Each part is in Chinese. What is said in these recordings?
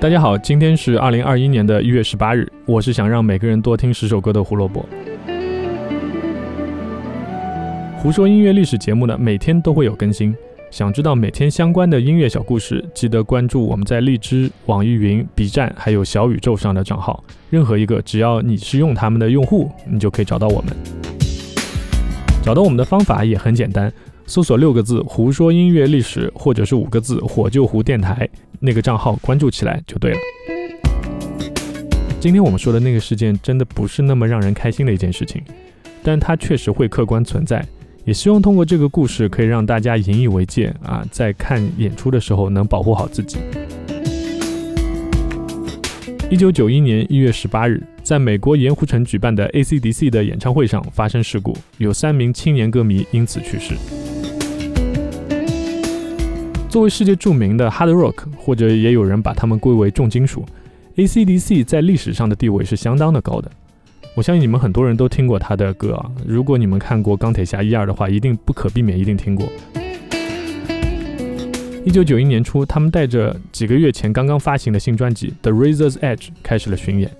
大家好，今天是二零二一年的一月十八日。我是想让每个人多听十首歌的胡萝卜。胡说音乐历史节目呢，每天都会有更新。想知道每天相关的音乐小故事，记得关注我们在荔枝、网易云、B 站还有小宇宙上的账号。任何一个，只要你是用他们的用户，你就可以找到我们。找到我们的方法也很简单。搜索六个字“胡说音乐历史”或者是五个字“火救湖电台”，那个账号关注起来就对了。今天我们说的那个事件真的不是那么让人开心的一件事情，但它确实会客观存在。也希望通过这个故事可以让大家引以为戒啊，在看演出的时候能保护好自己。一九九一年一月十八日，在美国盐湖城举办的 AC/DC 的演唱会上发生事故，有三名青年歌迷因此去世。作为世界著名的 hard rock，或者也有人把他们归为重金属，AC/DC 在历史上的地位是相当的高的。我相信你们很多人都听过他的歌啊。如果你们看过《钢铁侠》一二的话，一定不可避免一定听过。一九九一年初，他们带着几个月前刚刚发行的新专辑《The Razor's Edge》开始了巡演。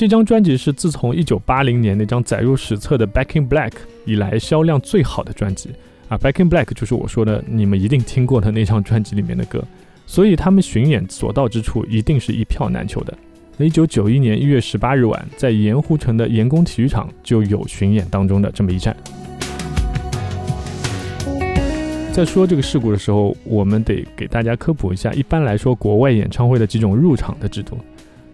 这张专辑是自从一九八零年那张载入史册的《Back in Black》以来销量最好的专辑。啊，《Back in Black》就是我说的你们一定听过的那张专辑里面的歌，所以他们巡演所到之处一定是一票难求的。那一九九一年一月十八日晚，在盐湖城的盐工体育场就有巡演当中的这么一站。在说这个事故的时候，我们得给大家科普一下，一般来说国外演唱会的几种入场的制度。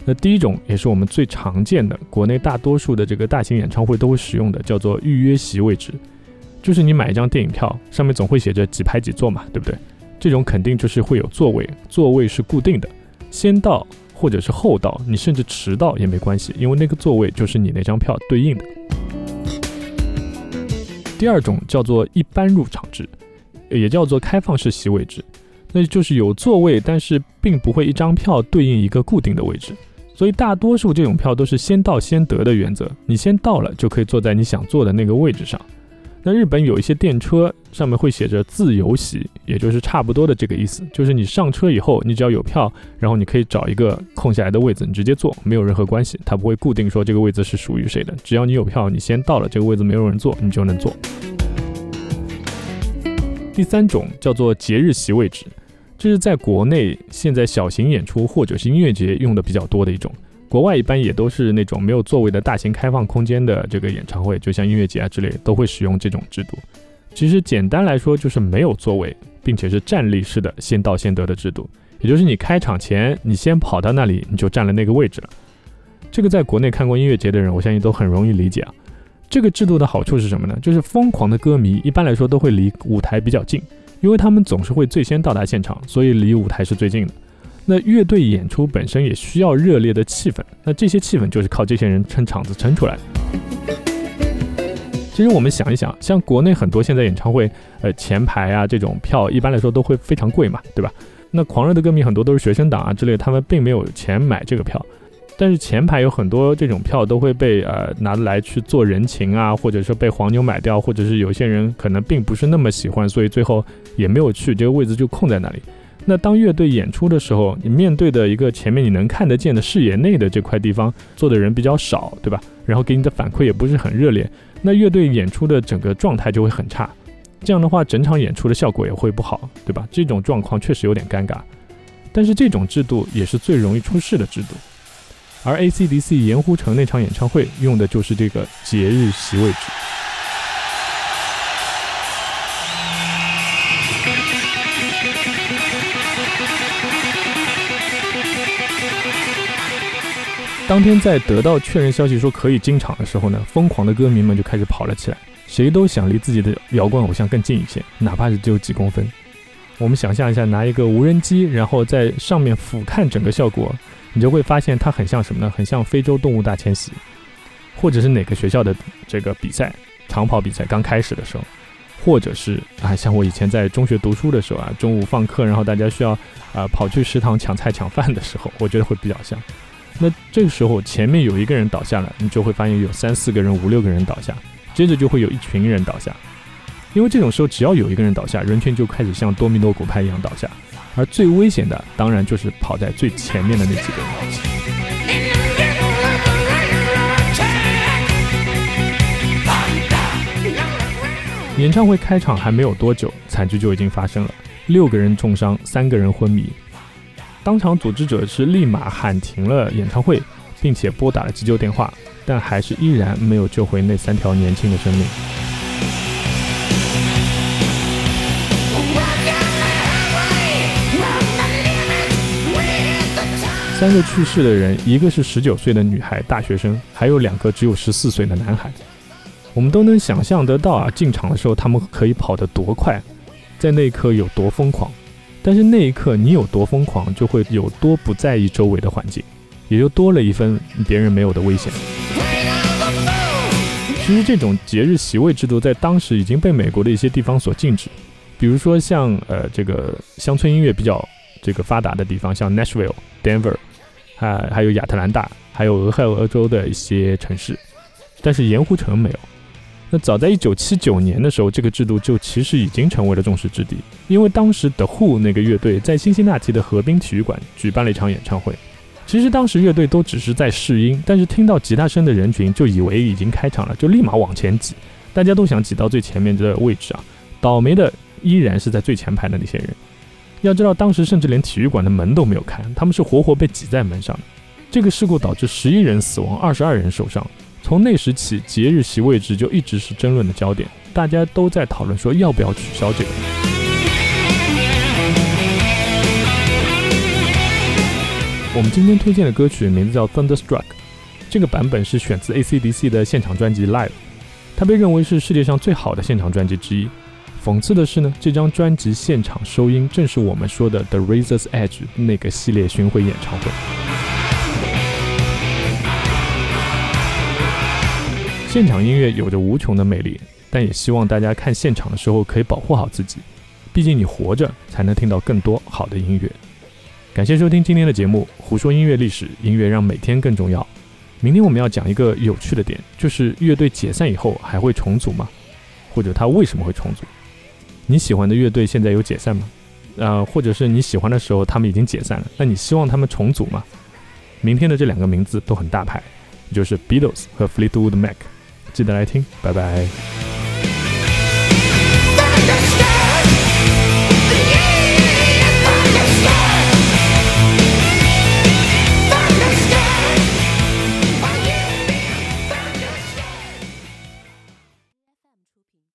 那第一种也是我们最常见的，国内大多数的这个大型演唱会都会使用的，叫做预约席位置。就是你买一张电影票，上面总会写着几排几座嘛，对不对？这种肯定就是会有座位，座位是固定的，先到或者是后到，你甚至迟到也没关系，因为那个座位就是你那张票对应的。第二种叫做一般入场制，也叫做开放式席位制，那就是有座位，但是并不会一张票对应一个固定的位置，所以大多数这种票都是先到先得的原则，你先到了就可以坐在你想坐的那个位置上。那日本有一些电车上面会写着自由席，也就是差不多的这个意思，就是你上车以后，你只要有票，然后你可以找一个空下来的位子，你直接坐，没有任何关系，它不会固定说这个位子是属于谁的，只要你有票，你先到了这个位子没有人坐，你就能坐。第三种叫做节日席位置，这是在国内现在小型演出或者是音乐节用的比较多的一种。国外一般也都是那种没有座位的大型开放空间的这个演唱会，就像音乐节啊之类，都会使用这种制度。其实简单来说就是没有座位，并且是站立式的先到先得的制度。也就是你开场前，你先跑到那里，你就占了那个位置了。这个在国内看过音乐节的人，我相信都很容易理解啊。这个制度的好处是什么呢？就是疯狂的歌迷一般来说都会离舞台比较近，因为他们总是会最先到达现场，所以离舞台是最近的。那乐队演出本身也需要热烈的气氛，那这些气氛就是靠这些人撑场子撑出来的。其实我们想一想，像国内很多现在演唱会，呃，前排啊这种票一般来说都会非常贵嘛，对吧？那狂热的歌迷很多都是学生党啊之类，他们并没有钱买这个票，但是前排有很多这种票都会被呃拿来去做人情啊，或者说被黄牛买掉，或者是有些人可能并不是那么喜欢，所以最后也没有去，这个位置就空在那里。那当乐队演出的时候，你面对的一个前面你能看得见的视野内的这块地方坐的人比较少，对吧？然后给你的反馈也不是很热烈，那乐队演出的整个状态就会很差。这样的话，整场演出的效果也会不好，对吧？这种状况确实有点尴尬。但是这种制度也是最容易出事的制度。而 AC/DC 盐湖城那场演唱会用的就是这个节日席位置。当天在得到确认消息说可以进场的时候呢，疯狂的歌迷们就开始跑了起来，谁都想离自己的摇滚偶像更近一些，哪怕是只有几公分。我们想象一下，拿一个无人机，然后在上面俯瞰整个效果，你就会发现它很像什么呢？很像非洲动物大迁徙，或者是哪个学校的这个比赛，长跑比赛刚开始的时候，或者是啊，像我以前在中学读书的时候啊，中午放课，然后大家需要啊跑去食堂抢菜抢饭的时候，我觉得会比较像。那这个时候前面有一个人倒下了，你就会发现有三四个人、五六个人倒下，接着就会有一群人倒下。因为这种时候只要有一个人倒下，人群就开始像多米诺骨牌一样倒下，而最危险的当然就是跑在最前面的那几个人。演唱会开场还没有多久，惨剧就已经发生了，六个人重伤，三个人昏迷。当场组织者是立马喊停了演唱会，并且拨打了急救电话，但还是依然没有救回那三条年轻的生命。三个去世的人，一个是十九岁的女孩大学生，还有两个只有十四岁的男孩。我们都能想象得到啊，进场的时候他们可以跑得多快，在那一刻有多疯狂。但是那一刻你有多疯狂，就会有多不在意周围的环境，也就多了一分别人没有的危险。其实这种节日席位制度在当时已经被美国的一些地方所禁止，比如说像呃这个乡村音乐比较这个发达的地方，像 Nashville、Denver，啊还有亚特兰大，还有俄亥俄州的一些城市，但是盐湖城没有。那早在一九七九年的时候，这个制度就其实已经成为了众矢之的，因为当时 The Who 那个乐队在辛辛那提的河滨体育馆举办了一场演唱会。其实当时乐队都只是在试音，但是听到吉他声的人群就以为已经开场了，就立马往前挤，大家都想挤到最前面的位置啊。倒霉的依然是在最前排的那些人。要知道，当时甚至连体育馆的门都没有开，他们是活活被挤在门上的。这个事故导致十一人死亡，二十二人受伤。从那时起，节日席位置就一直是争论的焦点，大家都在讨论说要不要取消这个。我们今天推荐的歌曲名字叫《Thunderstruck》，这个版本是选自 AC/DC 的现场专辑《Live》，它被认为是世界上最好的现场专辑之一。讽刺的是呢，这张专辑现场收音正是我们说的《The Razor's Edge》那个系列巡回演唱会。现场音乐有着无穷的魅力，但也希望大家看现场的时候可以保护好自己。毕竟你活着，才能听到更多好的音乐。感谢收听今天的节目，胡说音乐历史，音乐让每天更重要。明天我们要讲一个有趣的点，就是乐队解散以后还会重组吗？或者他为什么会重组？你喜欢的乐队现在有解散吗？呃，或者是你喜欢的时候他们已经解散了，那你希望他们重组吗？明天的这两个名字都很大牌，就是 Beatles 和 Fleetwood Mac。记得来听，拜拜。